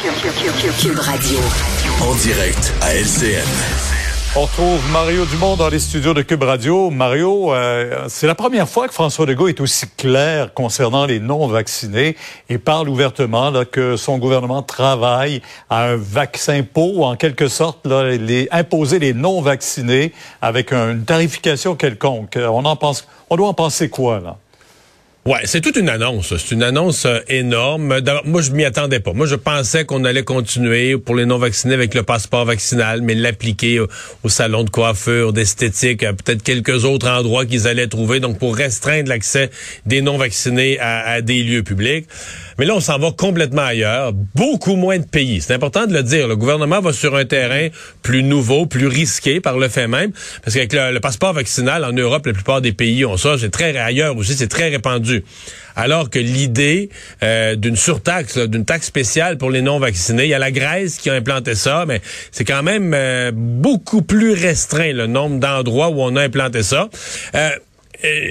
Cube Radio. En direct à LCN. On retrouve Mario Dumont dans les studios de Cube Radio. Mario, euh, c'est la première fois que François Legault est aussi clair concernant les non-vaccinés et parle ouvertement là, que son gouvernement travaille à un vaccin pour, en quelque sorte, là, les, imposer les non-vaccinés avec une tarification quelconque. On en pense, on doit en penser quoi là? Ouais, c'est toute une annonce. C'est une annonce euh, énorme. Moi, je m'y attendais pas. Moi, je pensais qu'on allait continuer pour les non-vaccinés avec le passeport vaccinal, mais l'appliquer au, salon de coiffure, d'esthétique, peut-être quelques autres endroits qu'ils allaient trouver, donc pour restreindre l'accès des non-vaccinés à, à, des lieux publics. Mais là, on s'en va complètement ailleurs. Beaucoup moins de pays. C'est important de le dire. Le gouvernement va sur un terrain plus nouveau, plus risqué par le fait même, parce qu'avec le, passeport vaccinal en Europe, la plupart des pays ont ça. C'est très ailleurs aussi, c'est très répandu. Alors que l'idée euh, d'une surtaxe, d'une taxe spéciale pour les non-vaccinés, il y a la Grèce qui a implanté ça, mais c'est quand même euh, beaucoup plus restreint le nombre d'endroits où on a implanté ça. Euh,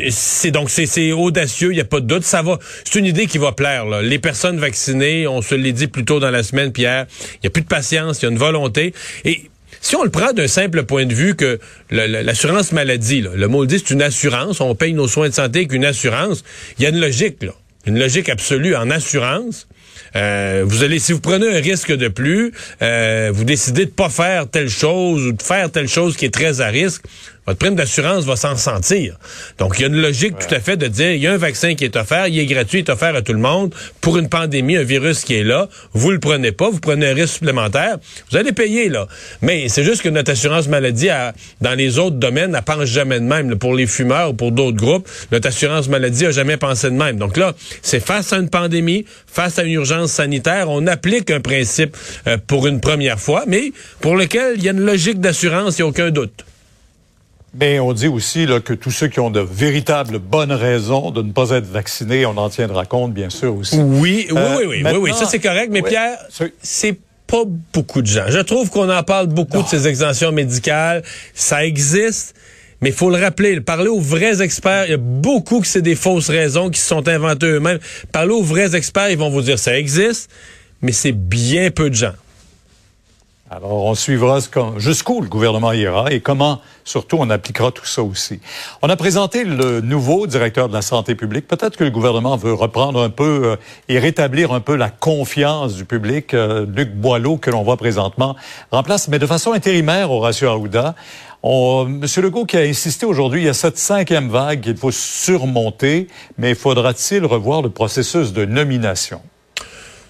c'est donc c'est audacieux, il n'y a pas de doute. Ça va, c'est une idée qui va plaire. Les personnes vaccinées, on se l'est dit plus tôt dans la semaine, Pierre, il n'y a plus de patience, il y a une volonté. Et si on le prend d'un simple point de vue que l'assurance maladie, le mot le dit, c'est une assurance, on paye nos soins de santé avec une assurance, il y a une logique, là, une logique absolue en assurance. Euh, vous allez, si vous prenez un risque de plus, euh, vous décidez de pas faire telle chose ou de faire telle chose qui est très à risque, votre prime d'assurance va s'en sentir. Donc, il y a une logique tout à fait de dire, il y a un vaccin qui est offert, il est gratuit, il est offert à tout le monde pour une pandémie, un virus qui est là. Vous le prenez pas, vous prenez un risque supplémentaire, vous allez payer, là. Mais c'est juste que notre assurance maladie, dans les autres domaines, elle pense jamais de même. Pour les fumeurs ou pour d'autres groupes, notre assurance maladie a jamais pensé de même. Donc là, c'est face à une pandémie, face à une urgence sanitaire, on applique un principe euh, pour une première fois, mais pour lequel il y a une logique d'assurance, il n'y a aucun doute. Mais on dit aussi là, que tous ceux qui ont de véritables bonnes raisons de ne pas être vaccinés, on en tiendra compte, bien sûr, aussi. Oui, oui, oui, oui, oui, oui, ça c'est correct. Mais Pierre, c'est pas beaucoup de gens. Je trouve qu'on en parle beaucoup de ces exemptions médicales. Ça existe. Mais il faut le rappeler, parler aux vrais experts, il y a beaucoup que c'est des fausses raisons qui se sont inventées eux-mêmes. Parler aux vrais experts, ils vont vous dire ça existe, mais c'est bien peu de gens. Alors, on suivra jusqu'où le gouvernement ira et comment, surtout, on appliquera tout ça aussi. On a présenté le nouveau directeur de la santé publique. Peut-être que le gouvernement veut reprendre un peu euh, et rétablir un peu la confiance du public. Euh, Luc Boileau, que l'on voit présentement, remplace, mais de façon intérimaire, Horacio Arruda. On, Monsieur Legault qui a insisté aujourd'hui, il y a cette cinquième vague qu'il faut surmonter, mais faudra-t-il revoir le processus de nomination?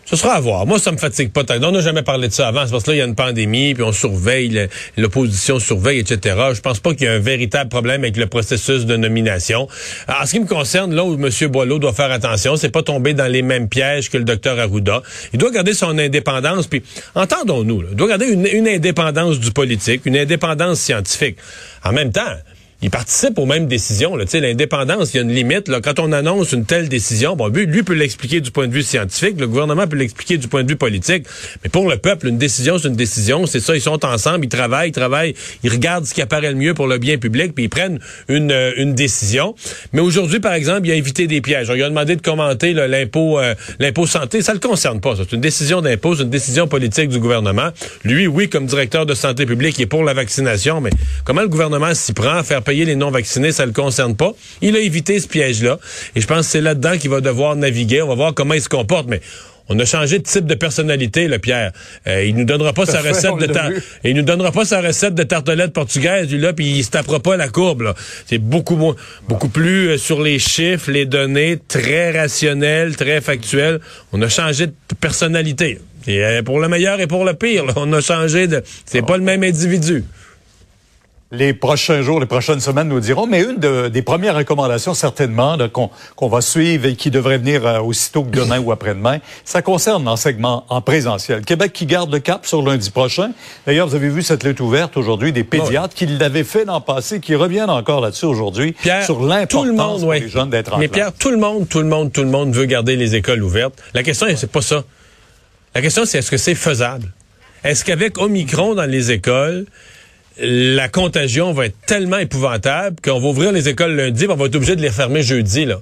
Ce sera à voir. Moi, ça me fatigue pas. On n'a jamais parlé de ça avant. C'est parce que là, il y a une pandémie, puis on surveille, l'opposition surveille, etc. Je pense pas qu'il y ait un véritable problème avec le processus de nomination. En ce qui me concerne, là où M. Boileau doit faire attention, c'est pas tomber dans les mêmes pièges que le docteur Arruda. Il doit garder son indépendance, puis entendons-nous, il doit garder une indépendance du politique, une indépendance scientifique. En même temps, il participe aux mêmes décisions. L'indépendance, il y a une limite. Là. Quand on annonce une telle décision, bon, lui, peut l'expliquer du point de vue scientifique, le gouvernement peut l'expliquer du point de vue politique. Mais pour le peuple, une décision, c'est une décision. C'est ça, ils sont ensemble, ils travaillent, ils travaillent, ils regardent ce qui apparaît le mieux pour le bien public, puis ils prennent une, euh, une décision. Mais aujourd'hui, par exemple, il a évité des pièges. Lui a demandé de commenter l'impôt euh, l'impôt santé. Ça le concerne pas. C'est une décision d'impôt, c'est une décision politique du gouvernement. Lui, oui, comme directeur de santé publique, il est pour la vaccination, mais comment le gouvernement s'y prend à faire payer les non-vaccinés, ça le concerne pas. Il a évité ce piège-là. Et je pense que c'est là-dedans qu'il va devoir naviguer. On va voir comment il se comporte. Mais on a changé de type de personnalité, le Pierre. Euh, il nous donnera pas sa recette de il nous donnera pas sa recette de tartelette portugaise, lui là, puis il se tapera pas la courbe. C'est beaucoup moins, beaucoup plus euh, sur les chiffres, les données, très rationnel, très factuel. On a changé de personnalité. Et euh, pour le meilleur et pour le pire, on a changé de. C'est pas le même individu les prochains jours, les prochaines semaines nous diront, mais une des premières recommandations certainement qu'on va suivre et qui devrait venir euh, aussitôt que demain ou après-demain, ça concerne l'enseignement en présentiel. Québec qui garde le cap sur lundi prochain. D'ailleurs, vous avez vu cette lettre ouverte aujourd'hui des pédiatres qui l'avaient fait l'an passé, qui reviennent encore là-dessus aujourd'hui sur l'importance pour les jeunes d'être en Mais Pierre, tout le monde, tout le monde, tout le monde veut garder les écoles ouvertes. La question, c'est pas ça. La question, c'est est-ce que c'est faisable? Est-ce qu'avec Omicron dans les écoles, la contagion va être tellement épouvantable qu'on va ouvrir les écoles lundi, on va être obligé de les fermer jeudi. Là.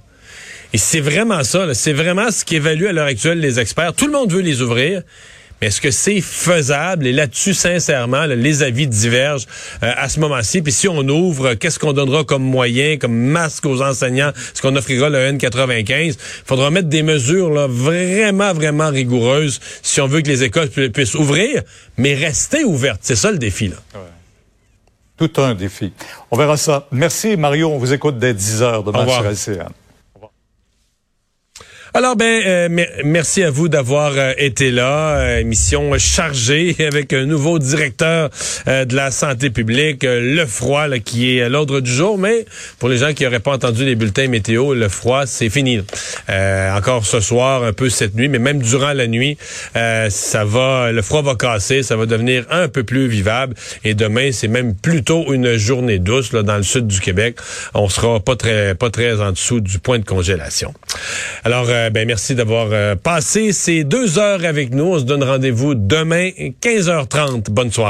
Et c'est vraiment ça, c'est vraiment ce qu'évaluent à l'heure actuelle les experts. Tout le monde veut les ouvrir, Mais est-ce que c'est faisable? Et là-dessus, sincèrement, les avis divergent euh, à ce moment-ci. Puis si on ouvre, qu'est-ce qu'on donnera comme moyen, comme masque aux enseignants? Est-ce qu'on offrira le N95? Il faudra mettre des mesures vraiment, vraiment rigoureuses si on veut que les écoles puissent ouvrir, mais rester ouvertes. C'est ça le défi. Là. Tout un défi. On verra ça. Merci Mario, on vous écoute dès 10 heures demain sur LCN. Alors ben euh, merci à vous d'avoir euh, été là. Euh, émission chargée avec un nouveau directeur de la santé publique, le froid là, qui est à l'ordre du jour. Mais pour les gens qui n'auraient pas entendu les bulletins météo, le froid c'est fini. encore ce soir, un peu cette nuit, mais même durant la nuit, ça va, le froid va casser, ça va devenir un peu plus vivable. Et demain, c'est même plutôt une journée douce là, dans le sud du Québec. On sera pas très pas très en dessous du point de congélation. Alors euh, ben, merci d'avoir euh, passé ces deux heures avec nous. On se donne rendez-vous demain, 15h30. Bonne soirée.